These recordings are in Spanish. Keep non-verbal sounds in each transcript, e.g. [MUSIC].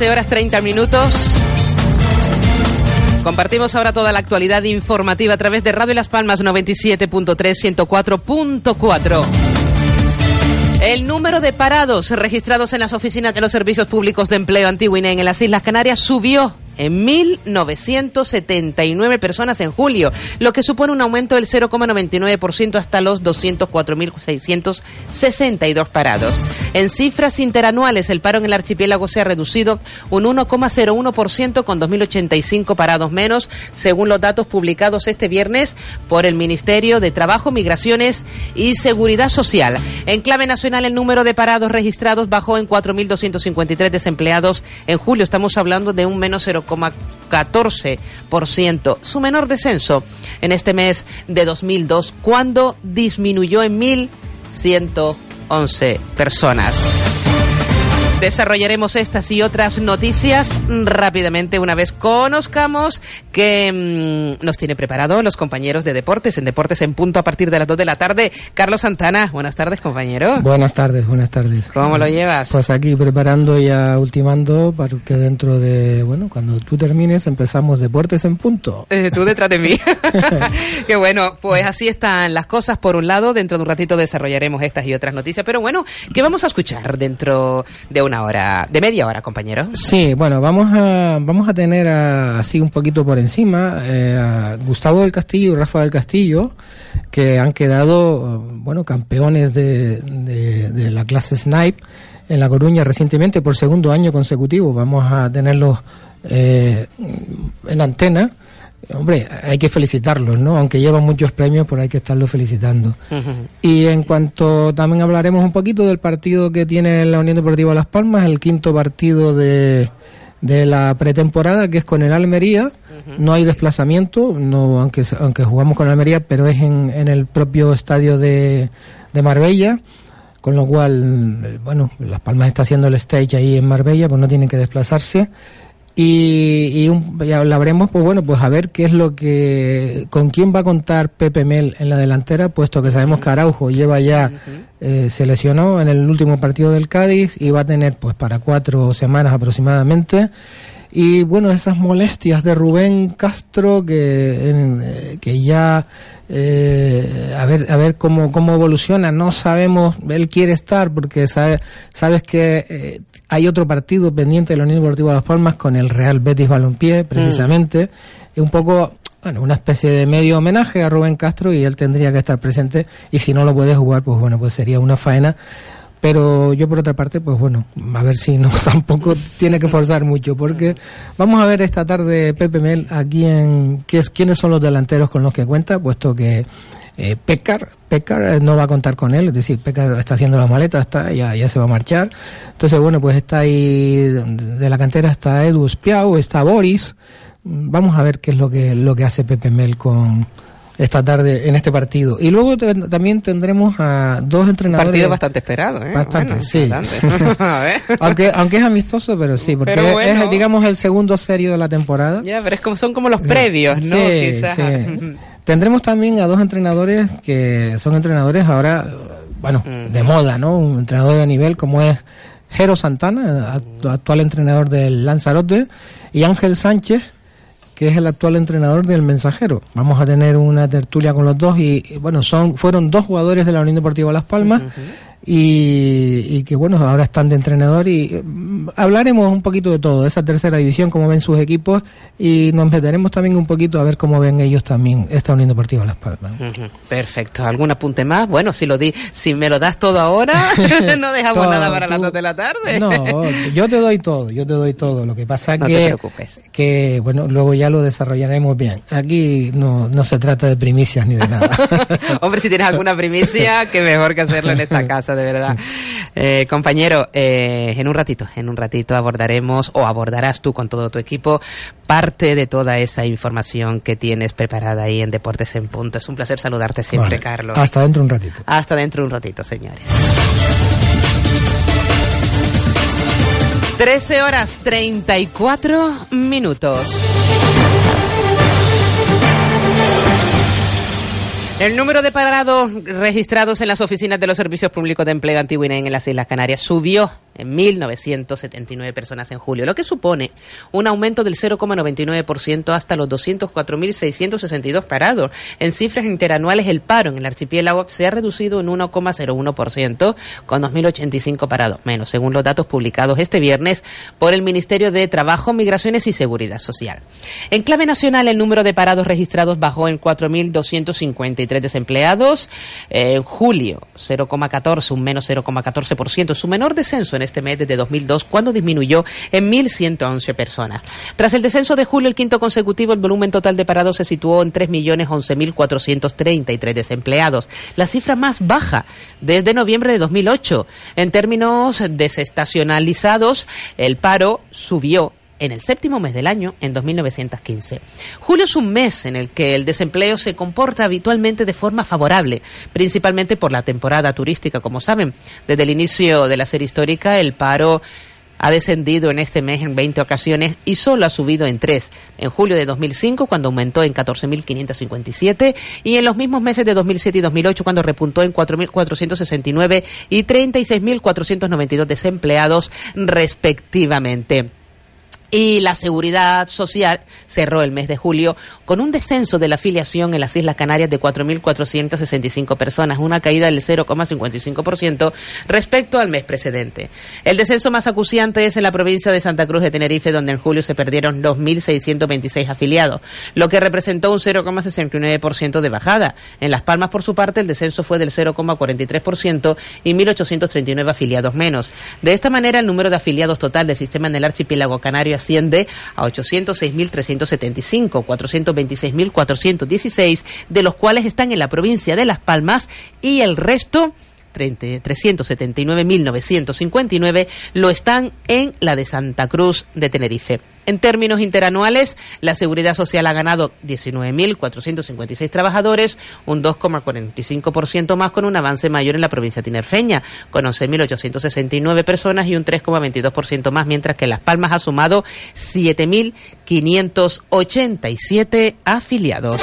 12 horas 30 minutos. Compartimos ahora toda la actualidad informativa a través de Radio Las Palmas 97.3, 104.4. El número de parados registrados en las oficinas de los servicios públicos de empleo Antigüinén en las Islas Canarias subió en 1.979 personas en julio, lo que supone un aumento del 0,99% hasta los 204.662 parados. En cifras interanuales, el paro en el archipiélago se ha reducido un 1,01% con 2.085 parados menos, según los datos publicados este viernes por el Ministerio de Trabajo, Migraciones y Seguridad Social. En clave nacional, el número de parados registrados bajó en 4.253 desempleados en julio. Estamos hablando de un menos 0, 0,14%, su menor descenso en este mes de 2002, cuando disminuyó en 1.111 personas. Desarrollaremos estas y otras noticias rápidamente una vez conozcamos que mm, nos tiene preparado los compañeros de deportes en Deportes en Punto a partir de las 2 de la tarde. Carlos Santana, buenas tardes compañero. Buenas tardes, buenas tardes. ¿Cómo lo llevas? Pues aquí preparando y ultimando para que dentro de, bueno, cuando tú termines empezamos Deportes en Punto. Eh, tú detrás de mí. [LAUGHS] [LAUGHS] Qué bueno, pues así están las cosas. Por un lado, dentro de un ratito desarrollaremos estas y otras noticias, pero bueno, ¿qué vamos a escuchar dentro de una hora, de media hora, compañero. Sí, bueno, vamos a, vamos a tener así un poquito por encima eh, a Gustavo del Castillo y Rafa del Castillo, que han quedado, bueno, campeones de, de, la clase Snipe en La Coruña recientemente por segundo año consecutivo. Vamos a tenerlos eh, en antena hombre, hay que felicitarlos, ¿no? Aunque llevan muchos premios, pero hay que estarlos felicitando. Y en cuanto también hablaremos un poquito del partido que tiene la Unión Deportiva Las Palmas, el quinto partido de, de la pretemporada, que es con el Almería. No hay desplazamiento, no aunque, aunque jugamos con el Almería, pero es en, en el propio estadio de, de Marbella con lo cual, bueno, Las Palmas está haciendo el stage ahí en Marbella, pues no tienen que desplazarse y, y, hablaremos, pues bueno, pues a ver qué es lo que, con quién va a contar Pepe Mel en la delantera, puesto que sabemos que Araujo lleva ya, eh, se lesionó en el último partido del Cádiz y va a tener pues para cuatro semanas aproximadamente y bueno, esas molestias de Rubén Castro que, eh, que ya eh, a ver a ver cómo, cómo evoluciona, no sabemos, él quiere estar porque sabe, sabes que eh, hay otro partido pendiente de la Unión Deportiva de Las Palmas con el Real Betis Balompié, precisamente, es un poco bueno, una especie de medio homenaje a Rubén Castro y él tendría que estar presente. Y si no lo puede jugar, pues bueno, pues sería una faena pero yo por otra parte, pues bueno, a ver si no [LAUGHS] tampoco tiene que forzar mucho, porque vamos a ver esta tarde Pepe Mel aquí en qué es, quiénes son los delanteros con los que cuenta, puesto que eh, Pecar, Pecar no va a contar con él, es decir, Pecar está haciendo la maleta, está, ya, ya se va a marchar. Entonces, bueno, pues está ahí, de la cantera está Edu Spiau, está Boris. Vamos a ver qué es lo que, lo que hace Pepe Mel con, esta tarde en este partido. Y luego también tendremos a dos entrenadores. Partido bastante esperado, ¿eh? Bastante, sí. [LAUGHS] aunque, aunque es amistoso, pero sí, porque es, digamos, el segundo serio de la temporada. Ya, pero es como, son como los previos, ¿no? Sí, [LAUGHS] Tendremos también a dos entrenadores que son entrenadores ahora, bueno, de moda, ¿no? Un entrenador de nivel como es Jero Santana, actual entrenador del Lanzarote, y Ángel Sánchez, que es el actual entrenador del Mensajero. Vamos a tener una tertulia con los dos y, bueno, son fueron dos jugadores de la Unión Deportiva Las Palmas y, que bueno, ahora están de entrenador y mm, hablaremos un poquito de todo, de esa tercera división, cómo ven sus equipos y nos meteremos también un poquito a ver cómo ven ellos también esta Unión Deportiva Las Palmas. Perfecto, ¿algún apunte más? Bueno, si lo di, si me lo das todo ahora, [LAUGHS] [LAUGHS] no dejamos nada para las dos de la tarde. no, [LAUGHS] yo te doy todo, yo te doy todo. Lo que pasa no que, te preocupes. que bueno, luego ya lo desarrollaremos bien. Aquí no, no se trata de primicias ni de nada. Hombre, si tienes alguna primicia, que mejor que hacerlo en esta casa de verdad. [LAUGHS] Eh, compañero, eh, en un ratito, en un ratito abordaremos o abordarás tú con todo tu equipo parte de toda esa información que tienes preparada ahí en Deportes en Punto. Es un placer saludarte siempre, Carlos. Hasta dentro un ratito. Hasta dentro un ratito, señores. 13 horas 34 minutos. El número de parados registrados en las oficinas de los servicios públicos de empleo antiguo en las Islas Canarias subió en 1.979 personas en julio, lo que supone un aumento del 0,99% hasta los 204.662 parados. En cifras interanuales, el paro en el archipiélago se ha reducido en 1,01%, con 2.085 parados menos, según los datos publicados este viernes por el Ministerio de Trabajo, Migraciones y Seguridad Social. En clave nacional, el número de parados registrados bajó en 4.253 desempleados. En julio, 0,14, un menos 0,14%, su menor descenso en este mes desde 2002, cuando disminuyó en 1.111 personas. Tras el descenso de julio, el quinto consecutivo, el volumen total de parados se situó en 3.011.433 desempleados, la cifra más baja desde noviembre de 2008. En términos desestacionalizados, el paro subió en el séptimo mes del año, en 2915. Julio es un mes en el que el desempleo se comporta habitualmente de forma favorable, principalmente por la temporada turística, como saben. Desde el inicio de la serie histórica, el paro ha descendido en este mes en 20 ocasiones y solo ha subido en tres. En julio de 2005, cuando aumentó en 14.557, y en los mismos meses de 2007 y 2008, cuando repuntó en 4.469 y 36.492 desempleados respectivamente y la Seguridad Social cerró el mes de julio con un descenso de la afiliación en las Islas Canarias de 4.465 personas, una caída del 0,55% respecto al mes precedente. El descenso más acuciante es en la provincia de Santa Cruz de Tenerife, donde en julio se perdieron 2.626 afiliados, lo que representó un 0,69% de bajada. En Las Palmas, por su parte, el descenso fue del 0,43% y 1.839 afiliados menos. De esta manera, el número de afiliados total del sistema en el archipiélago canario asciende a 806.375, 426.416, de los cuales están en la provincia de Las Palmas y el resto 379.959 lo están en la de Santa Cruz de Tenerife. En términos interanuales, la Seguridad Social ha ganado 19.456 trabajadores, un 2,45% más con un avance mayor en la provincia tinerfeña, con 11.869 personas y un 3,22% más, mientras que Las Palmas ha sumado 7.587 afiliados.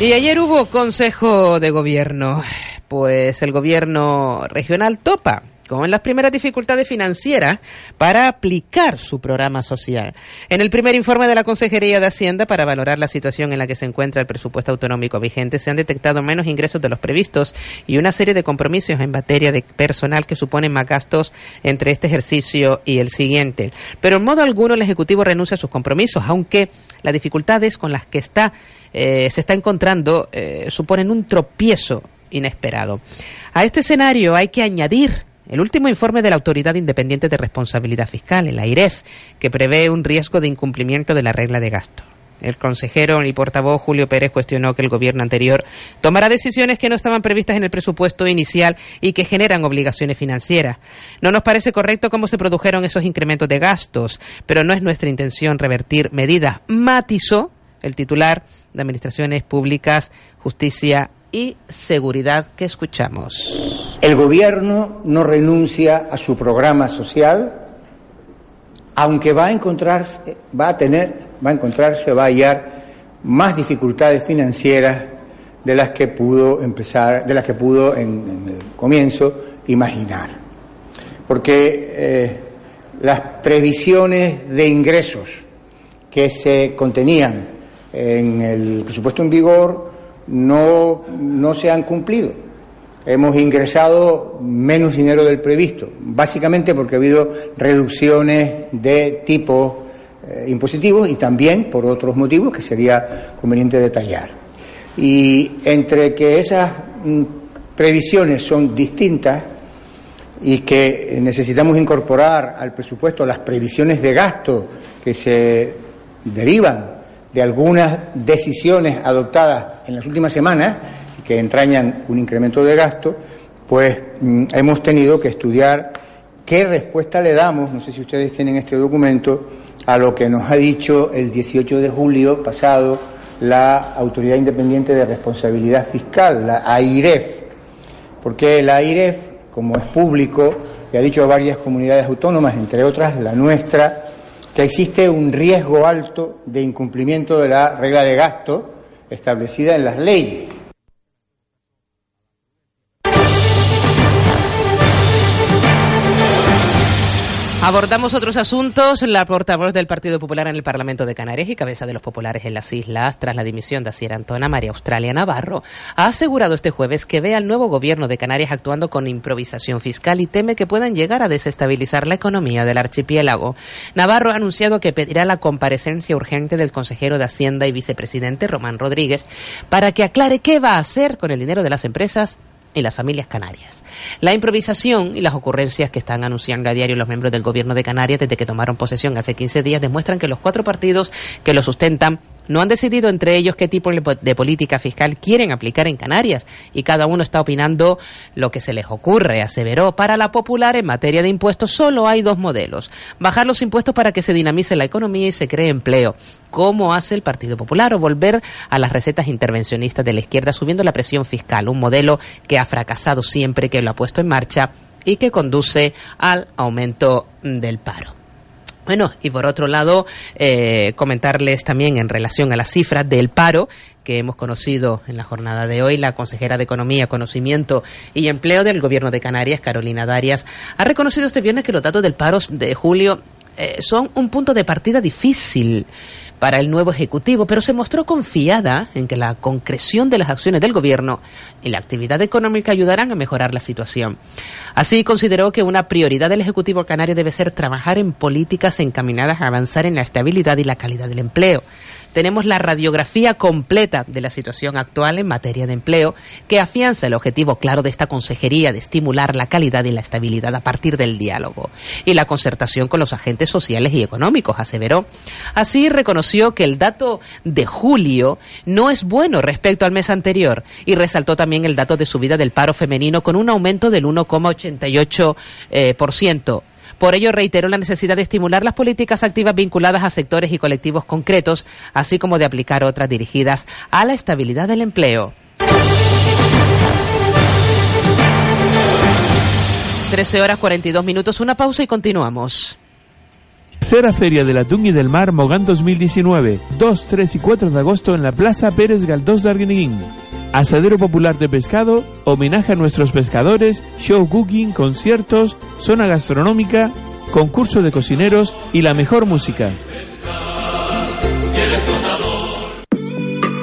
Y ayer hubo Consejo de Gobierno. Pues el Gobierno regional topa con las primeras dificultades financieras para aplicar su programa social. En el primer informe de la Consejería de Hacienda para valorar la situación en la que se encuentra el presupuesto autonómico vigente, se han detectado menos ingresos de los previstos y una serie de compromisos en materia de personal que suponen más gastos entre este ejercicio y el siguiente. Pero en modo alguno el Ejecutivo renuncia a sus compromisos, aunque las dificultades con las que está eh, se está encontrando eh, suponen un tropiezo inesperado. A este escenario hay que añadir el último informe de la Autoridad Independiente de Responsabilidad Fiscal, el AIREF, que prevé un riesgo de incumplimiento de la regla de gasto. El consejero y portavoz Julio Pérez cuestionó que el gobierno anterior tomará decisiones que no estaban previstas en el presupuesto inicial y que generan obligaciones financieras. No nos parece correcto cómo se produjeron esos incrementos de gastos, pero no es nuestra intención revertir medidas, matizó el titular de Administraciones Públicas, Justicia y Seguridad que escuchamos. El gobierno no renuncia a su programa social, aunque va a encontrarse, va a tener, va a encontrarse, va a hallar más dificultades financieras de las que pudo empezar, de las que pudo en, el comienzo imaginar. Porque eh, las previsiones de ingresos que se contenían en el presupuesto en vigor no, no se han cumplido. Hemos ingresado menos dinero del previsto, básicamente porque ha habido reducciones de tipo eh, impositivos y también por otros motivos que sería conveniente detallar. Y entre que esas mm, previsiones son distintas y que necesitamos incorporar al presupuesto las previsiones de gasto que se derivan de algunas decisiones adoptadas en las últimas semanas que entrañan un incremento de gasto, pues mm, hemos tenido que estudiar qué respuesta le damos, no sé si ustedes tienen este documento, a lo que nos ha dicho el 18 de julio pasado la Autoridad Independiente de Responsabilidad Fiscal, la AIREF, porque la AIREF como es público, y ha dicho varias comunidades autónomas, entre otras la nuestra, que existe un riesgo alto de incumplimiento de la regla de gasto establecida en las leyes. Abordamos otros asuntos. La portavoz del Partido Popular en el Parlamento de Canarias y cabeza de los populares en las islas tras la dimisión de Asier Antona María Australia Navarro ha asegurado este jueves que ve al nuevo gobierno de Canarias actuando con improvisación fiscal y teme que puedan llegar a desestabilizar la economía del archipiélago. Navarro ha anunciado que pedirá la comparecencia urgente del consejero de Hacienda y vicepresidente Román Rodríguez para que aclare qué va a hacer con el dinero de las empresas y las familias canarias. La improvisación y las ocurrencias que están anunciando a diario los miembros del gobierno de Canarias desde que tomaron posesión hace 15 días demuestran que los cuatro partidos que lo sustentan no han decidido entre ellos qué tipo de política fiscal quieren aplicar en Canarias y cada uno está opinando lo que se les ocurre, aseveró. Para la popular en materia de impuestos solo hay dos modelos. Bajar los impuestos para que se dinamice la economía y se cree empleo, como hace el Partido Popular, o volver a las recetas intervencionistas de la izquierda subiendo la presión fiscal, un modelo que ha fracasado siempre que lo ha puesto en marcha y que conduce al aumento del paro. Bueno, y por otro lado, eh, comentarles también en relación a las cifras del paro que hemos conocido en la jornada de hoy, la consejera de Economía, Conocimiento y Empleo del Gobierno de Canarias, Carolina Darias, ha reconocido este viernes que los datos del paro de julio eh, son un punto de partida difícil para el nuevo Ejecutivo, pero se mostró confiada en que la concreción de las acciones del Gobierno y la actividad económica ayudarán a mejorar la situación. Así consideró que una prioridad del Ejecutivo canario debe ser trabajar en políticas encaminadas a avanzar en la estabilidad y la calidad del empleo tenemos la radiografía completa de la situación actual en materia de empleo, que afianza el objetivo claro de esta consejería de estimular la calidad y la estabilidad a partir del diálogo y la concertación con los agentes sociales y económicos, aseveró. Así reconoció que el dato de julio no es bueno respecto al mes anterior y resaltó también el dato de subida del paro femenino con un aumento del 1,88%. Eh, por por ello, reiteró la necesidad de estimular las políticas activas vinculadas a sectores y colectivos concretos, así como de aplicar otras dirigidas a la estabilidad del empleo. 13 horas 42 minutos, una pausa y continuamos. Tercera Feria del Atún y del Mar Mogán 2019, 2, 3 y 4 de agosto en la Plaza Pérez Galdós de Arguineguín. Asadero popular de pescado, homenaje a nuestros pescadores, show cooking, conciertos, zona gastronómica, concurso de cocineros y la mejor música.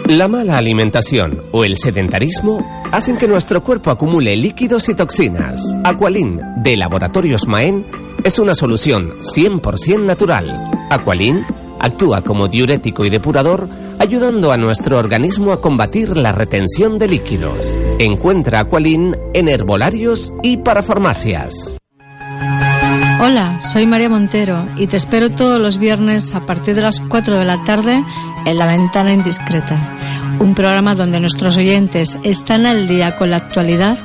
La mala alimentación o el sedentarismo hacen que nuestro cuerpo acumule líquidos y toxinas. Aqualin de Laboratorios Maen es una solución 100% natural. Aqualin actúa como diurético y depurador, ayudando a nuestro organismo a combatir la retención de líquidos. Encuentra Aqualin en herbolarios y para farmacias. Hola, soy María Montero y te espero todos los viernes a partir de las 4 de la tarde en La Ventana Indiscreta, un programa donde nuestros oyentes están al día con la actualidad,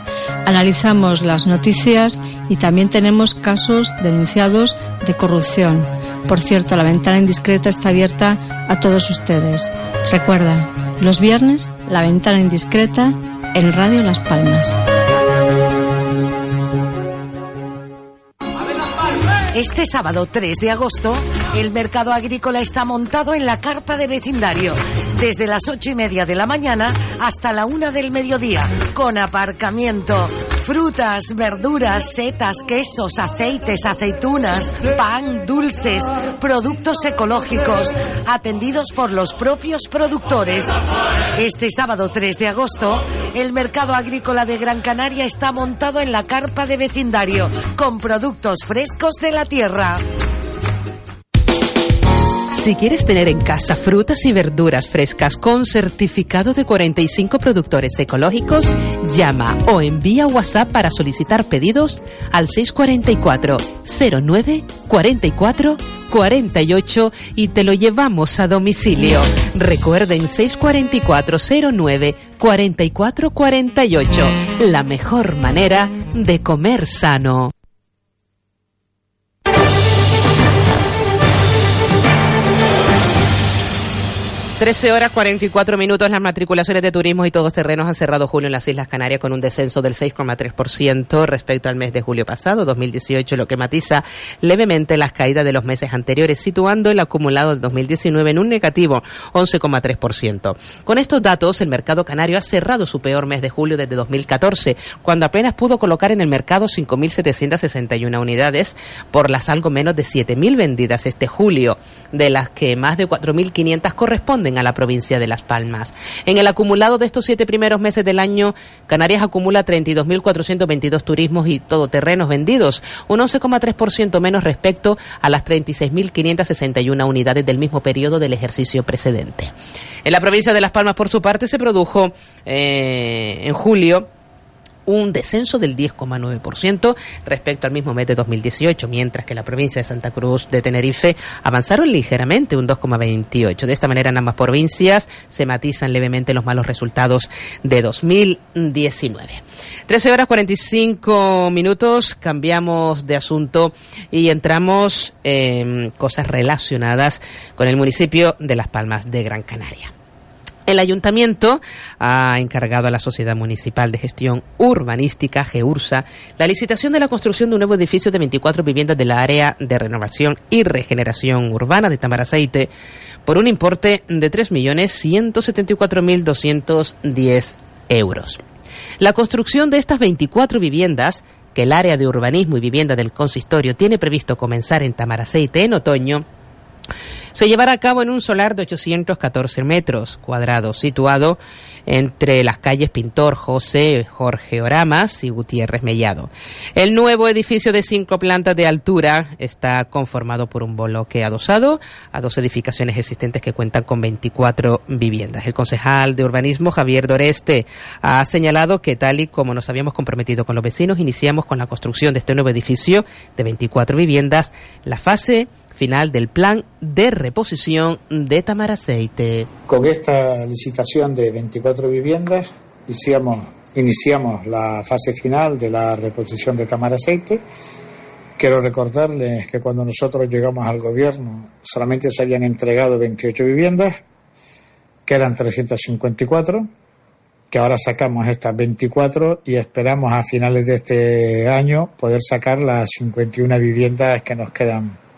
analizamos las noticias y también tenemos casos denunciados de corrupción. Por cierto, La Ventana Indiscreta está abierta a todos ustedes. Recuerda, los viernes, La Ventana Indiscreta en Radio Las Palmas. Este sábado 3 de agosto, el mercado agrícola está montado en la carpa de vecindario, desde las ocho y media de la mañana hasta la una del mediodía, con aparcamiento. Frutas, verduras, setas, quesos, aceites, aceitunas, pan, dulces, productos ecológicos, atendidos por los propios productores. Este sábado 3 de agosto, el mercado agrícola de Gran Canaria está montado en la carpa de vecindario, con productos frescos de la tierra. Si quieres tener en casa frutas y verduras frescas con certificado de 45 productores ecológicos, llama o envía WhatsApp para solicitar pedidos al 644 09 44 48 y te lo llevamos a domicilio. Recuerden 644 09 44 48, la mejor manera de comer sano. 13 horas 44 minutos. Las matriculaciones de turismo y todos terrenos han cerrado julio en las Islas Canarias con un descenso del 6,3% respecto al mes de julio pasado, 2018, lo que matiza levemente las caídas de los meses anteriores, situando el acumulado de 2019 en un negativo 11,3%. Con estos datos, el mercado canario ha cerrado su peor mes de julio desde 2014, cuando apenas pudo colocar en el mercado 5.761 unidades por las algo menos de 7.000 vendidas este julio, de las que más de 4.500 corresponden a la provincia de Las Palmas. En el acumulado de estos siete primeros meses del año, Canarias acumula 32.422 turismos y todoterrenos vendidos, un 11,3% menos respecto a las 36.561 unidades del mismo periodo del ejercicio precedente. En la provincia de Las Palmas, por su parte, se produjo eh, en julio un descenso del 10,9% respecto al mismo mes de 2018, mientras que la provincia de Santa Cruz de Tenerife avanzaron ligeramente un 2,28. De esta manera en ambas provincias se matizan levemente los malos resultados de 2019. 13 horas 45 minutos, cambiamos de asunto y entramos en cosas relacionadas con el municipio de Las Palmas de Gran Canaria. El ayuntamiento ha encargado a la Sociedad Municipal de Gestión Urbanística, GEURSA, la licitación de la construcción de un nuevo edificio de 24 viviendas de la área de renovación y regeneración urbana de Tamaraceite por un importe de 3.174.210 euros. La construcción de estas 24 viviendas que el área de urbanismo y vivienda del consistorio tiene previsto comenzar en Tamaraceite en otoño se llevará a cabo en un solar de 814 metros cuadrados, situado entre las calles Pintor, José, Jorge Oramas y Gutiérrez Mellado. El nuevo edificio de cinco plantas de altura está conformado por un bloque adosado a dos edificaciones existentes que cuentan con 24 viviendas. El concejal de urbanismo, Javier Doreste, ha señalado que tal y como nos habíamos comprometido con los vecinos, iniciamos con la construcción de este nuevo edificio de 24 viviendas. La fase final del plan de reposición de Tamaraceite. Con esta licitación de 24 viviendas iniciamos, la fase final de la reposición de Tamaraceite. Quiero recordarles que cuando nosotros llegamos al gobierno solamente se habían entregado 28 viviendas, que eran 354, que ahora sacamos estas 24 y esperamos a finales de este año poder sacar las 51 viviendas que nos quedan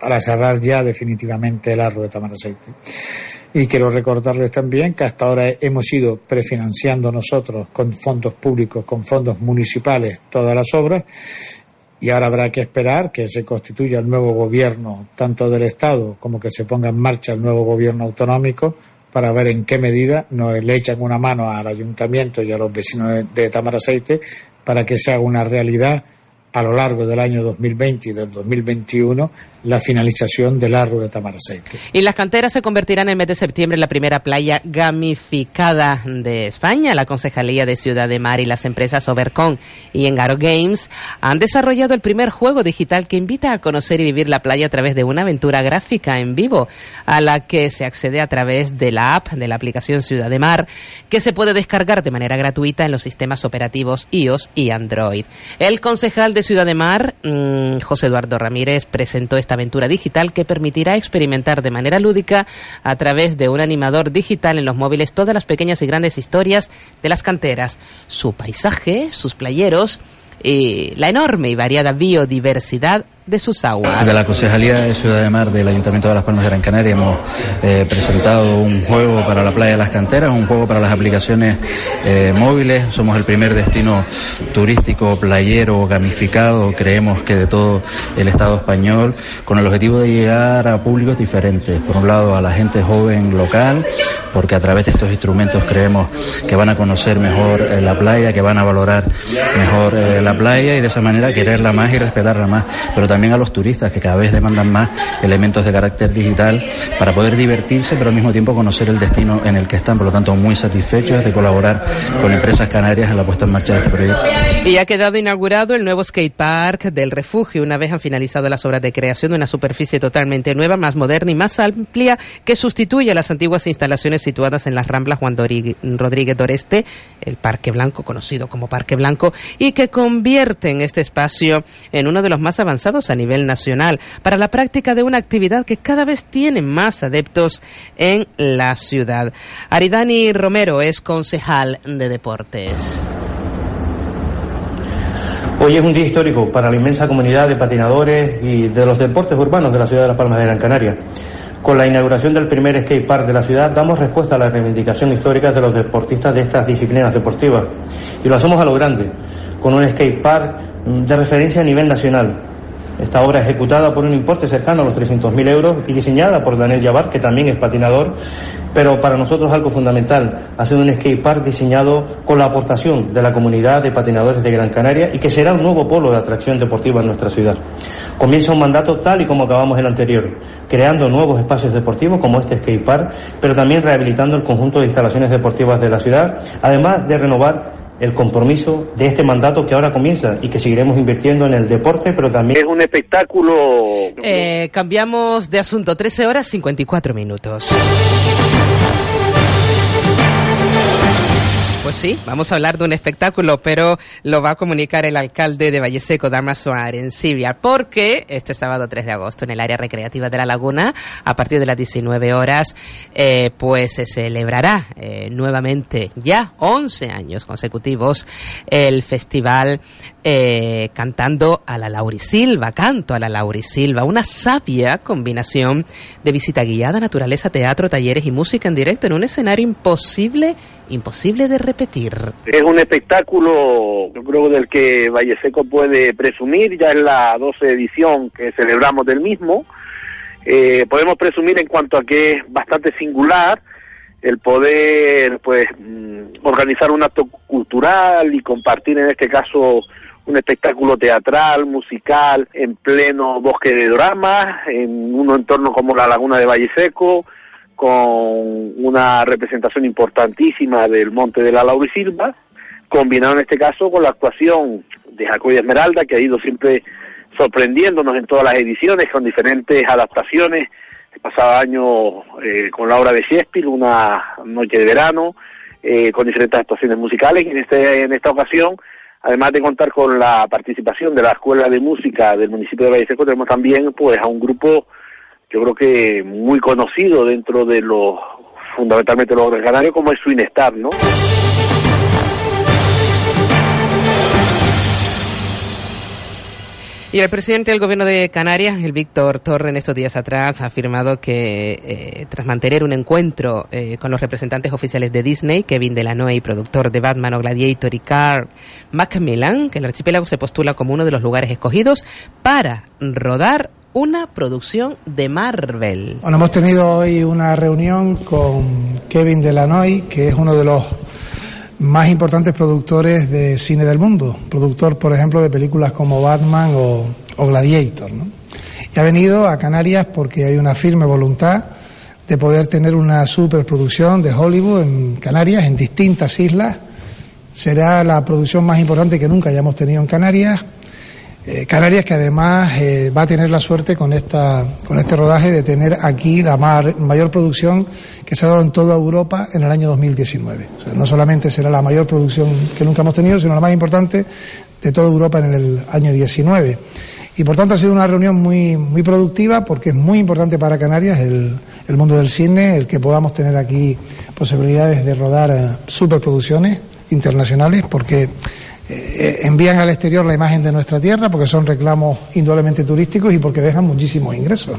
para cerrar ya definitivamente el arro de Tamaraceite. Y quiero recordarles también que hasta ahora hemos ido prefinanciando nosotros con fondos públicos, con fondos municipales, todas las obras y ahora habrá que esperar que se constituya el nuevo gobierno, tanto del Estado como que se ponga en marcha el nuevo gobierno autonómico, para ver en qué medida nos le echan una mano al ayuntamiento y a los vecinos de Tamaraceite para que se haga una realidad a lo largo del año 2020 y del 2021 la finalización del árbol de Tamaraceite. Y las canteras se convertirán en el mes de septiembre en la primera playa gamificada de España. La Concejalía de Ciudad de Mar y las empresas Overcon y Engaro Games han desarrollado el primer juego digital que invita a conocer y vivir la playa a través de una aventura gráfica en vivo, a la que se accede a través de la app de la aplicación Ciudad de Mar, que se puede descargar de manera gratuita en los sistemas operativos iOS y Android. El concejal de Ciudad de Mar, mm, José Eduardo Ramírez, presentó esta aventura digital que permitirá experimentar de manera lúdica a través de un animador digital en los móviles todas las pequeñas y grandes historias de las canteras, su paisaje, sus playeros y la enorme y variada biodiversidad de sus aguas. De la Concejalía de Ciudad de Mar del Ayuntamiento de Las Palmas de Gran Canaria hemos eh, presentado un juego para la playa de las canteras, un juego para las aplicaciones eh, móviles. Somos el primer destino turístico, playero, gamificado, creemos que de todo el Estado español, con el objetivo de llegar a públicos diferentes. Por un lado a la gente joven local, porque a través de estos instrumentos creemos que van a conocer mejor eh, la playa, que van a valorar mejor la playa y de esa manera quererla más y respetarla más. También a los turistas que cada vez demandan más elementos de carácter digital para poder divertirse, pero al mismo tiempo conocer el destino en el que están. Por lo tanto, muy satisfechos de colaborar con empresas canarias en la puesta en marcha de este proyecto. Y ha quedado inaugurado el nuevo skate park del refugio. Una vez han finalizado las obras de creación de una superficie totalmente nueva, más moderna y más amplia que sustituye a las antiguas instalaciones situadas en las Ramblas Juan Rodríguez Doreste, el Parque Blanco, conocido como Parque Blanco, y que convierten este espacio en uno de los más avanzados a nivel nacional para la práctica de una actividad que cada vez tiene más adeptos en la ciudad. Aridani Romero es concejal de deportes. Hoy es un día histórico para la inmensa comunidad de patinadores y de los deportes urbanos de la ciudad de Las Palmas de Gran Canaria. Con la inauguración del primer skate park de la ciudad damos respuesta a la reivindicación histórica de los deportistas de estas disciplinas deportivas. Y lo hacemos a lo grande, con un skate park de referencia a nivel nacional, esta obra ejecutada por un importe cercano a los 300.000 euros y diseñada por Daniel Yabar, que también es patinador, pero para nosotros algo fundamental, hacer un skatepark diseñado con la aportación de la comunidad de patinadores de Gran Canaria y que será un nuevo polo de atracción deportiva en nuestra ciudad. Comienza un mandato tal y como acabamos el anterior, creando nuevos espacios deportivos como este skatepark, pero también rehabilitando el conjunto de instalaciones deportivas de la ciudad, además de renovar el compromiso de este mandato que ahora comienza y que seguiremos invirtiendo en el deporte, pero también... Es un espectáculo... Eh, cambiamos de asunto, 13 horas 54 minutos. Pues sí, vamos a hablar de un espectáculo, pero lo va a comunicar el alcalde de Valleseco, Damaso Arencibia, porque este sábado 3 de agosto en el área recreativa de La Laguna, a partir de las 19 horas, eh, pues se celebrará eh, nuevamente, ya 11 años consecutivos, el festival eh, cantando a la Laurisilva, canto a la Laurisilva, una sabia combinación de visita guiada, naturaleza, teatro, talleres y música en directo en un escenario imposible, imposible de repetir. Es un espectáculo, yo creo, del que Valleseco puede presumir, ya es la 12 edición que celebramos del mismo. Eh, podemos presumir en cuanto a que es bastante singular el poder pues mm, organizar un acto cultural y compartir en este caso un espectáculo teatral, musical, en pleno bosque de drama, en un entorno como la Laguna de Valle Seco, con una representación importantísima del Monte de la Laurisilva, combinado en este caso con la actuación de Jacob Esmeralda, que ha ido siempre sorprendiéndonos en todas las ediciones, con diferentes adaptaciones. El pasado año eh, con la obra de Shakespeare, una noche de verano, eh, con diferentes actuaciones musicales, y en, este, en esta ocasión además de contar con la participación de la Escuela de Música del municipio de Valle Seco, tenemos también pues a un grupo, yo creo que muy conocido dentro de los, fundamentalmente los canarios, como es Swinestar, ¿no? Y el presidente del gobierno de Canarias, el Víctor Torre, en estos días atrás ha afirmado que eh, tras mantener un encuentro eh, con los representantes oficiales de Disney, Kevin Delanoe productor de Batman o Gladiator y Carl Macmillan, que el archipiélago se postula como uno de los lugares escogidos para rodar una producción de Marvel. Bueno, hemos tenido hoy una reunión con Kevin Delanoy, que es uno de los más importantes productores de cine del mundo, productor, por ejemplo, de películas como Batman o, Gladiator. Y ha venido a Canarias porque hay una firme voluntad de poder tener una superproducción de Hollywood en Canarias, en distintas islas. Será la producción más importante que nunca hayamos tenido en Canarias eh, Canarias que además eh, va a tener la suerte con esta con este rodaje de tener aquí la mayor producción que se ha dado en toda Europa en el año 2019. O sea, no solamente será la mayor producción que nunca hemos tenido, sino la más importante de toda Europa en el año 19. Y por tanto ha sido una reunión muy muy productiva porque es muy importante para Canarias el, el mundo del cine, el que podamos tener aquí posibilidades de rodar eh, superproducciones internacionales porque eh, envían al exterior la imagen de nuestra tierra porque son reclamos indudablemente turísticos y porque dejan muchísimos ingresos.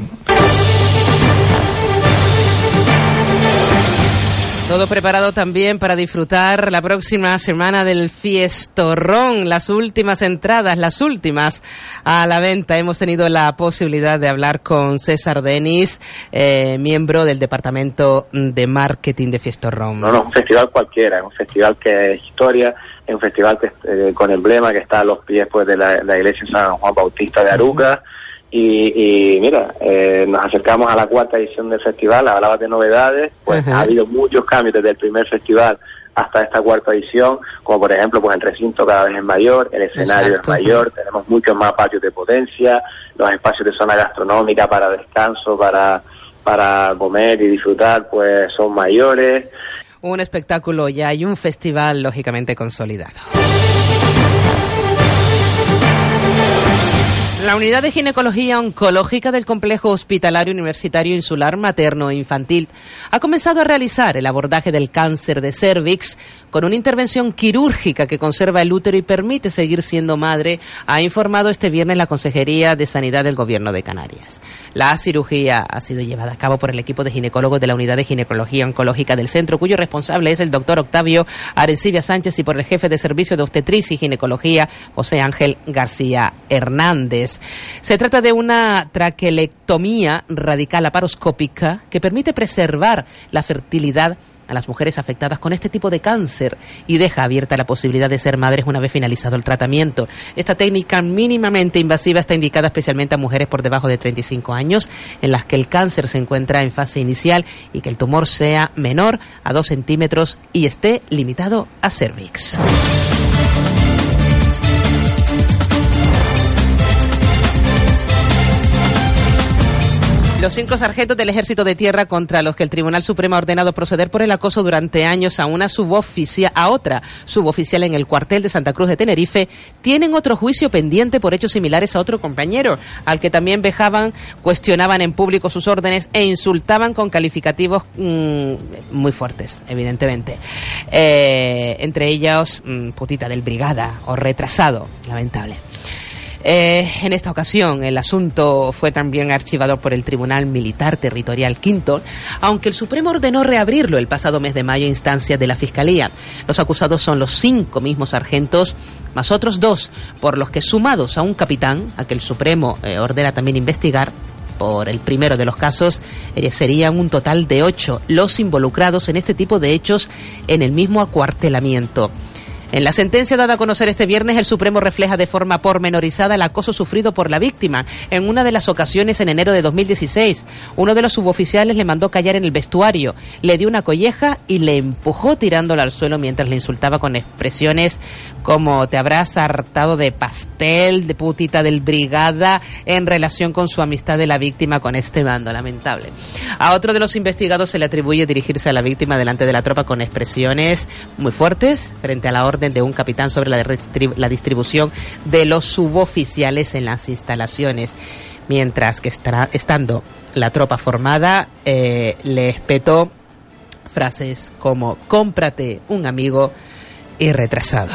Todo preparado también para disfrutar la próxima semana del Fiestorrón, las últimas entradas, las últimas a la venta. Hemos tenido la posibilidad de hablar con César Denis, eh, miembro del Departamento de Marketing de Fiestorrón. No, no, un festival cualquiera, es un festival que es historia, es un festival que, eh, con emblema que está a los pies pues, de la, iglesia San Juan Bautista de Aruca. Y, mira, eh, nos acercamos a la cuarta edición del festival, hablabas de novedades, pues ha habido muchos cambios desde el primer festival hasta esta cuarta edición, como por ejemplo pues el recinto cada vez es mayor, el escenario es mayor, tenemos muchos más patios de potencia, los espacios de zona gastronómica para descanso, para, para comer y disfrutar pues son mayores. Un espectáculo ya y un festival lógicamente consolidado. La unidad de ginecología oncológica del Complejo Hospitalario Universitario Insular Materno e Infantil ha comenzado a realizar el abordaje del cáncer de cervix con una intervención quirúrgica que conserva el útero y permite seguir siendo madre, ha informado este viernes la Consejería de Sanidad del Gobierno de Canarias. La cirugía ha sido llevada a cabo por el equipo de ginecólogos de la unidad de ginecología oncológica del centro, cuyo responsable es el doctor Octavio Arencibia Sánchez y por el jefe de servicio de obstetricia y ginecología, José Ángel García Hernández. Se trata de una traquelectomía radical laparoscópica que permite preservar la fertilidad a las mujeres afectadas con este tipo de cáncer y deja abierta la posibilidad de ser madres una vez finalizado el tratamiento. Esta técnica mínimamente invasiva está indicada especialmente a mujeres por debajo de 35 años en las que el cáncer se encuentra en fase inicial y que el tumor sea menor a 2 centímetros y esté limitado a cervix. Los cinco sargentos del Ejército de Tierra contra los que el Tribunal Supremo ha ordenado proceder por el acoso durante años a una suboficial, a otra suboficial en el cuartel de Santa Cruz de Tenerife, tienen otro juicio pendiente por hechos similares a otro compañero, al que también vejaban, cuestionaban en público sus órdenes e insultaban con calificativos mmm, muy fuertes, evidentemente. Eh, entre ellos, mmm, putita del brigada o retrasado, lamentable. Eh, en esta ocasión, el asunto fue también archivado por el Tribunal Militar Territorial Quinto, aunque el Supremo ordenó reabrirlo el pasado mes de mayo a instancias de la Fiscalía. Los acusados son los cinco mismos sargentos, más otros dos, por los que sumados a un capitán, a que el Supremo eh, ordena también investigar, por el primero de los casos, eh, serían un total de ocho los involucrados en este tipo de hechos en el mismo acuartelamiento. En la sentencia dada a conocer este viernes, el Supremo refleja de forma pormenorizada el acoso sufrido por la víctima. En una de las ocasiones, en enero de 2016, uno de los suboficiales le mandó callar en el vestuario, le dio una colleja y le empujó tirándola al suelo mientras le insultaba con expresiones como te habrás hartado de pastel, de putita del brigada, en relación con su amistad de la víctima con este bando, lamentable. A otro de los investigados se le atribuye dirigirse a la víctima delante de la tropa con expresiones muy fuertes frente a la orden de un capitán sobre la, distribución de los suboficiales en las instalaciones, mientras que estará, estando la tropa formada, eh, le espetó frases como cómprate un amigo y retrasado.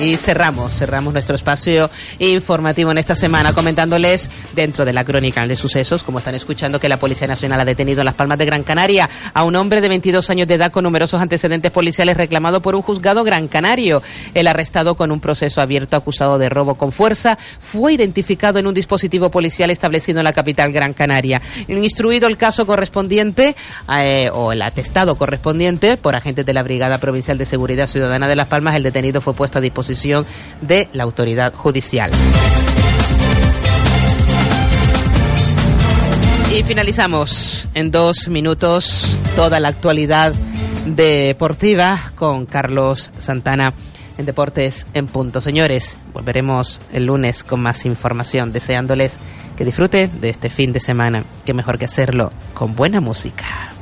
Y cerramos, cerramos nuestro espacio informativo en esta semana comentándoles dentro de la crónica de sucesos, como están escuchando, que la Policía Nacional ha detenido en Las Palmas de Gran Canaria a un hombre de 22 años de edad con numerosos antecedentes policiales reclamado por un juzgado gran canario. El arrestado con un proceso abierto acusado de robo con fuerza fue identificado en un dispositivo policial establecido en la capital Gran Canaria. Instruido el caso correspondiente eh, o el atestado correspondiente por agentes de la Brigada Provincial de Seguridad Ciudadana de Las Palmas, el detenido fue puesto a disposición de la autoridad judicial. Y finalizamos en dos minutos toda la actualidad deportiva con Carlos Santana en Deportes en Punto. Señores, volveremos el lunes con más información, deseándoles que disfruten de este fin de semana. Qué mejor que hacerlo con buena música.